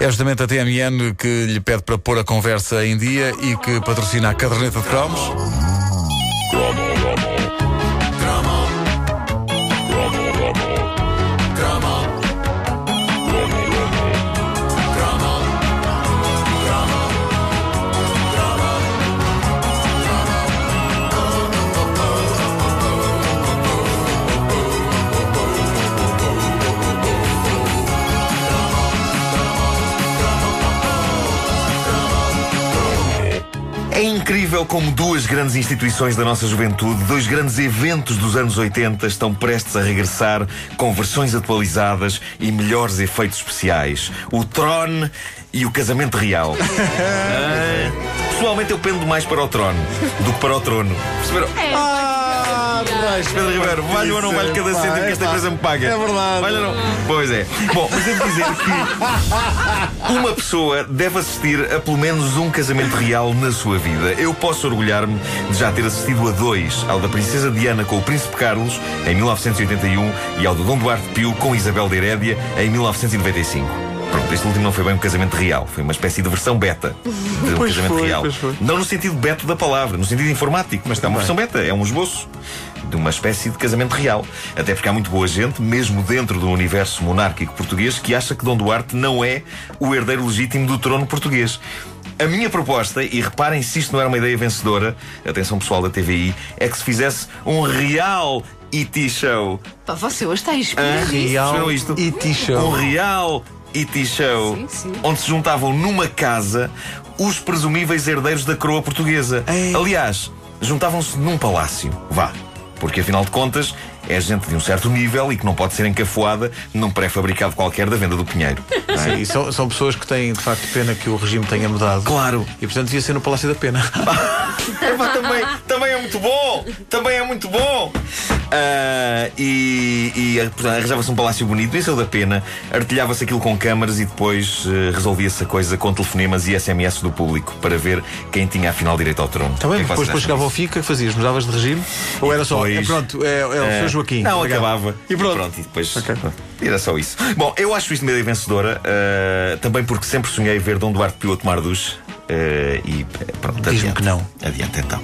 É justamente a TMN que lhe pede para pôr a conversa em dia e que patrocina a caderneta de cromos. É incrível como duas grandes instituições da nossa juventude, dois grandes eventos dos anos 80, estão prestes a regressar com versões atualizadas e melhores efeitos especiais. O Tron e o Casamento Real. Ah, pessoalmente eu pendo mais para o Tron do que para o trono. Perceberam? Ah, Pedro Ribeiro, vale ou não vale cada Pá, cêntimo que é esta pá. empresa me paga? É verdade. Vale ou não? Pois é. Bom, mas devo dizer que uma pessoa deve assistir a pelo menos um casamento real na sua vida. Eu posso orgulhar-me de já ter assistido a dois: ao da Princesa Diana com o Príncipe Carlos, em 1981, e ao do Dom Duarte Pio com Isabel de Herédia, em 1995. Pronto, este último não foi bem um casamento real, foi uma espécie de versão beta de um Pois casamento foi, real. Não no sentido beto da palavra, no sentido informático, mas está uma versão beta, é um esboço de uma espécie de casamento real. Até porque há muito boa gente, mesmo dentro do universo monárquico português, que acha que Dom Duarte não é o herdeiro legítimo do trono português. A minha proposta, e reparem se isto não era uma ideia vencedora, atenção pessoal da TVI, é que se fizesse um real E.T. show. Pá, você hoje está inspirado. Perceberam isto? E.T. show. Um real E.T. show. Sim, sim. Onde se juntavam numa casa os presumíveis herdeiros da coroa portuguesa. Ei. Aliás, juntavam-se num palácio. Vá. Porque afinal de contas, é gente de um certo nível e que não pode ser encafuada num pré-fabricado qualquer da venda do Pinheiro. é? Sim, e são, são pessoas que têm de facto pena que o regime tenha mudado. Claro. E portanto devia ser no Palácio da Pena. Também, também é muito bom! Também é muito bom! Ah, e e arranjava-se um palácio bonito, isso é da pena. Artilhava-se aquilo com câmaras e depois eh, resolvia-se a coisa com telefonemas e SMS do público para ver quem tinha afinal direito ao trono. Bem, que é depois, depois chegava ao que que fazias? Mudavas de regime? Ou era só, depois- é, pronto, é, é o Sr. Joaquim? Não, acabava. E pronto. e depois. Ok. Era só isso. Bom, eu acho isto ideia vencedora, eh, também porque sempre sonhei ver Dom Duarte Pio a tomar duche. eh, e pronto, Diz-me que não. Adiante então.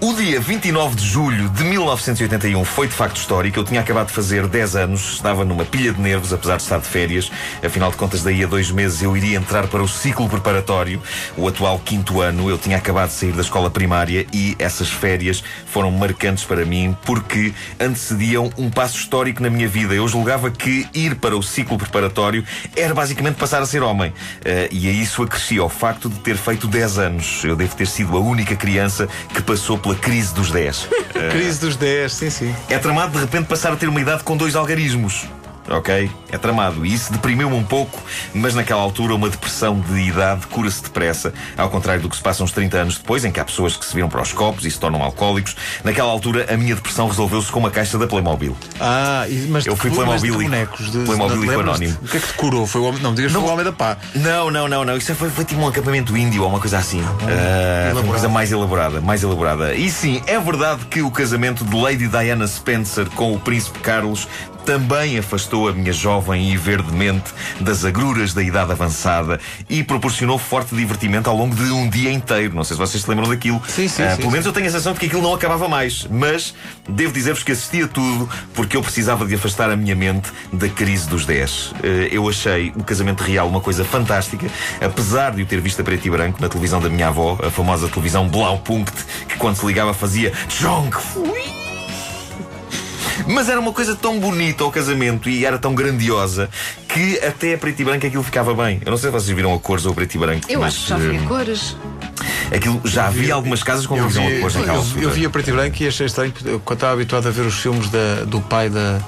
O dia 29 de julho de 1981 foi de facto histórico. Eu tinha acabado de fazer 10 anos, estava numa pilha de nervos, apesar de estar de férias. Afinal de contas, daí a dois meses eu iria entrar para o ciclo preparatório, o atual quinto ano. Eu tinha acabado de sair da escola primária e essas férias foram marcantes para mim porque antecediam um passo histórico na minha vida. Eu julgava que ir para o ciclo preparatório era basicamente passar a ser homem. Eh, e a isso acrescia o facto de ter feito 10 anos. Eu devo ter sido a única criança que passou pela crise dos 10. Crise dos 10, sim, sim. É tramado de repente passar a ter uma idade com dois algarismos. Ok? É tramado. E isso deprimiu-me um pouco, mas naquela altura uma depressão de idade cura-se depressa, ao contrário do que se passa uns 30 anos depois, em que há pessoas que se viram para os copos e se tornam alcoólicos. Naquela altura a minha depressão resolveu-se com uma caixa da Playmobil. Ah, mas Eu fui de- Playmobil mas de e- bonecos. De, Playmobil não e lembras-te? Anónimo. O que é que te curou? Foi o homem, não digas que foi o homem da pá. Não, não, não, não. Isso foi, foi tipo um acampamento índio ou uma coisa assim. Ah, foi uma coisa mais elaborada, mais elaborada. E sim, é verdade que o casamento de Lady Diana Spencer com o Príncipe Carlos também afastou a minha jovem e verde mente das agruras da idade avançada e proporcionou forte divertimento ao longo de um dia inteiro. Não sei se vocês se lembram daquilo. Sim, sim, Ah, sim, pelo sim. menos eu tenho a sensação de que aquilo não acabava mais. Mas devo dizer-vos que assisti a tudo porque eu precisava de afastar a minha mente da crise dos 10. Eh, eu achei o casamento real uma coisa fantástica, apesar de o ter visto a preto e branco na televisão da minha avó, a famosa televisão Blaupunkt, que quando se ligava fazia Tchonk! Fui! Mas era uma coisa tão bonita ao casamento e era tão grandiosa que até a preto e branco aquilo ficava bem. Eu não sei se vocês viram a cores ou a preto e branco. Eu mas, acho que já vi eh, a cores. Aquilo já havia algumas casas com Eu televisão vi, a cores naquela eu, altura. eu vi a preto e branco e achei estranho, porque eu, quando estava habituado a ver os filmes da- do pai da,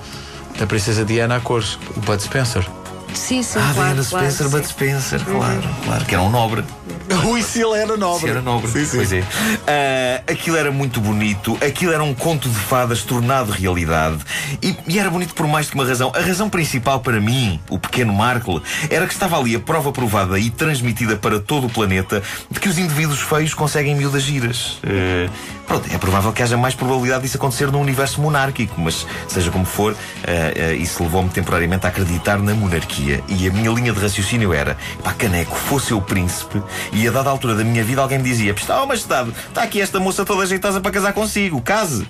da Princesa Diana a cores, o Bud Spencer. Sim, sim, Ah, claro. Diana claro, Spencer, sim. Bud Spencer, claro, claro, que era um nobre. Ui, se ele era nobre. Se era nobre. Sim, sim. Pois é. Ah, aquilo era muito bonito, aquilo era um conto de fadas tornado realidade. E, e era bonito por mais que uma razão. A razão principal para mim, o pequeno Markle, era que estava ali a prova provada e transmitida para todo o planeta de que os indivíduos feios conseguem miúdas giras. Ah, pronto, é provável que haja mais probabilidade disso acontecer num universo monárquico, mas seja como for, ah, ah, isso levou-me temporariamente a acreditar na monarquia. E a minha linha de raciocínio era: pá, caneco, fosse eu príncipe, e a dada altura da minha vida alguém me dizia: oh, majestade, está aqui esta moça toda ajeitosa para casar consigo, case.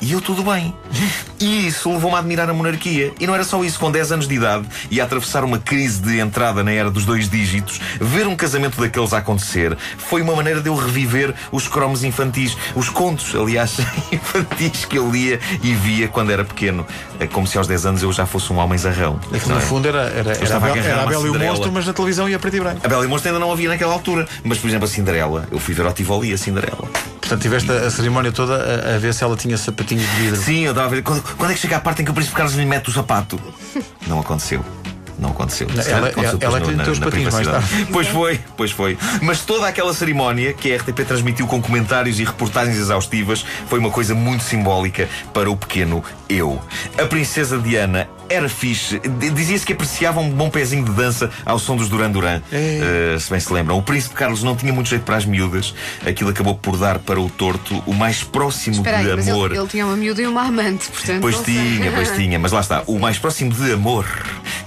E eu tudo bem. E isso levou-me a admirar a monarquia. E não era só isso, com 10 anos de idade e a atravessar uma crise de entrada na era dos dois dígitos, ver um casamento daqueles a acontecer foi uma maneira de eu reviver os cromos infantis, os contos, aliás, infantis que eu lia e via quando era pequeno. É como se aos 10 anos eu já fosse um homem zarrão. É que no fundo era, era, era, a era a Bela e o. Monstro, mas na televisão ia preto e branco. A Bela e o Monstro ainda não havia naquela altura. Mas, por exemplo, a Cinderela, eu fui ver ao Tivoli a Cinderela. Portanto, tiveste a, a cerimónia toda a, a ver se ela tinha sapatinhos de vidro. Sim, eu estava a ver. Quando, quando é que chega a parte em que o Príncipe Carlos lhe mete o sapato? Não aconteceu. Não aconteceu. Ela- aconteceu ela- ela meteu os patins mais tarde. Pois foi, pois foi. Mas toda aquela cerimónia que a RTP transmitiu com comentários e reportagens exaustivas foi uma coisa muito simbólica para o pequeno eu. A princesa Diana era fixe. Dizia-se que apreciava um bom pezinho de dança ao som dos Duran Duran. Uh, se bem se lembram. O príncipe Carlos não tinha muito jeito para as miúdas. Aquilo acabou por dar para o torto o mais próximo Espera aí, de mas amor. ele, ele tinha uma miúda e uma amante, portanto. Pois sei. tinha, pois tinha, mas lá está. O mais próximo de amor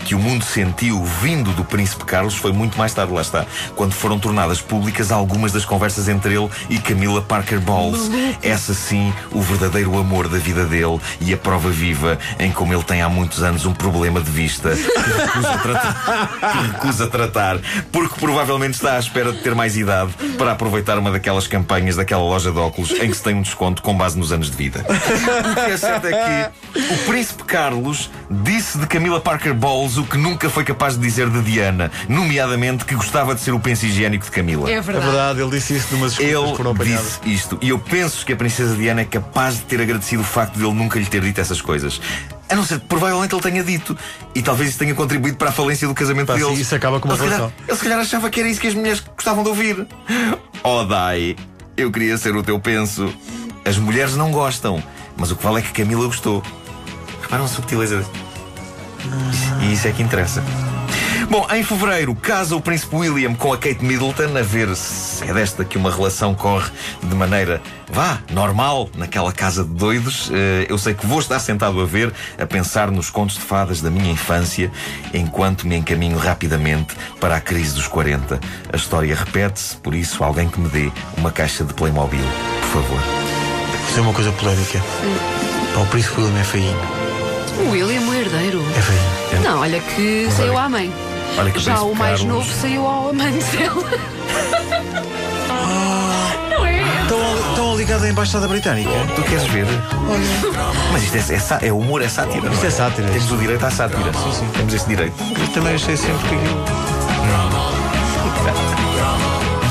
que o mundo sentiu vindo do Príncipe Carlos foi muito mais tarde, lá está, quando foram tornadas públicas algumas das conversas entre ele e Camila Parker Bowles. Essa sim, o verdadeiro amor da vida dele e a prova viva em como ele tem há muitos anos um problema de vista que recusa tratar, que recusa tratar porque provavelmente está à espera de ter mais idade para aproveitar uma daquelas campanhas daquela loja de óculos em que se tem um desconto com base nos anos de vida. O que é certo é que o Príncipe Carlos disse de Camila Parker Bowles o que nunca foi capaz de dizer de Diana, nomeadamente que gostava de ser o penso higiênico de Camila. É É verdade. verdade, ele disse isso numas foram Ele apanhadas. disse isto. E eu penso que a Princesa Diana é capaz de ter agradecido o facto de ele nunca lhe ter dito essas coisas. A não ser que provavelmente ele tenha dito. E talvez isso tenha contribuído para a falência do casamento Pá, deles. isso acaba com uma ele, se calhar, relação. ele se calhar achava que era isso que as mulheres gostavam de ouvir. Oh, Dai, eu queria ser o teu penso. As mulheres não gostam, mas o que vale é que Camila gostou. Reparam a subtileza. E isso é que interessa. Bom, em fevereiro casa o príncipe William com a Kate Middleton a ver se é desta que uma relação corre de maneira, vá, normal, naquela casa de doidos. Eh, eu sei que vou estar sentado a ver, a pensar nos contos de fadas da minha infância, enquanto me encaminho rapidamente para a crise dos 40. A história repete-se, por isso, alguém que me dê uma caixa de Playmobil, por favor. Vou dizer uma coisa polémica. O príncipe William é feinho. O William, o herdeiro. É feinho. Não, olha que saiu à mãe. Olha que Já o mais novo saiu ao amante dela. Não é? Estão, ligados à Embaixada Britânica? Tu queres ver? Mas isto é, é, é humor, é sátira. não Isto é sátira. Temos o direito à sátira. Sim, sim. Temos esse direito. Eu também achei sempre que aquilo.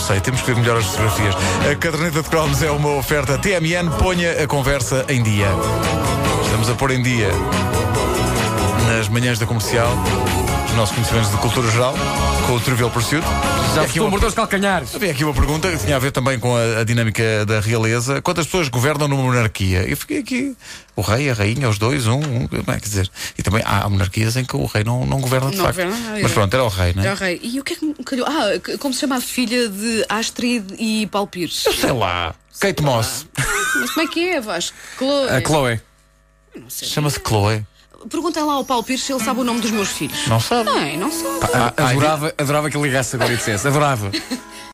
Sei, temos que ver melhor as fotografias. A caderneta de cromos é uma oferta TMN, ponha a conversa em dia. Estamos a pôr em dia nas manhãs da comercial os nossos conhecimentos de cultura geral com o Trivial Pursuit. Já aqui uma- morder os calcanhares. Havia aqui uma pergunta que tinha a ver também com a, a dinâmica da realeza. Quantas pessoas governam numa monarquia? Eu fiquei aqui. O rei, a rainha, os dois, um, um como é que dizer? E também há monarquias em que o rei não, não governa de Não facto. governa Mas é. pronto, era o rei, não é? Era o rei. E o que é que me calhou? Ah, como se chama a filha de Astrid e Paulo Pires? Sei lá. Kate Moss. Mas como é que é, Vasco? Chloe. A Chloe. Não sei. Chama-se Chloe. Perguntem lá ao Paulo Pires se ele sabe o nome dos meus filhos. Não sabe? Não, não sabe. Adorava, adorava que ele ligasse agora e dissesse. Adorava.